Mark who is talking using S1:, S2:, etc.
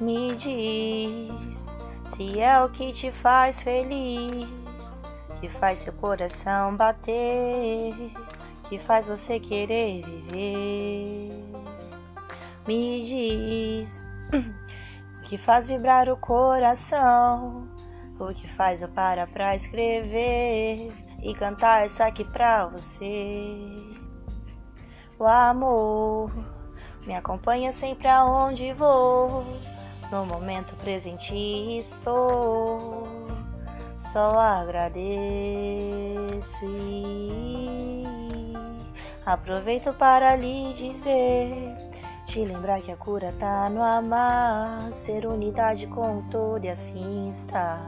S1: Me diz se é o que te faz feliz, que faz seu coração bater, que faz você querer viver. Me diz o que faz vibrar o coração, o que faz eu parar pra escrever e cantar essa aqui pra você. O amor me acompanha sempre aonde vou. No momento presente estou, só agradeço e aproveito para lhe dizer, te lembrar que a cura tá no amar, ser unidade com todo e assim está.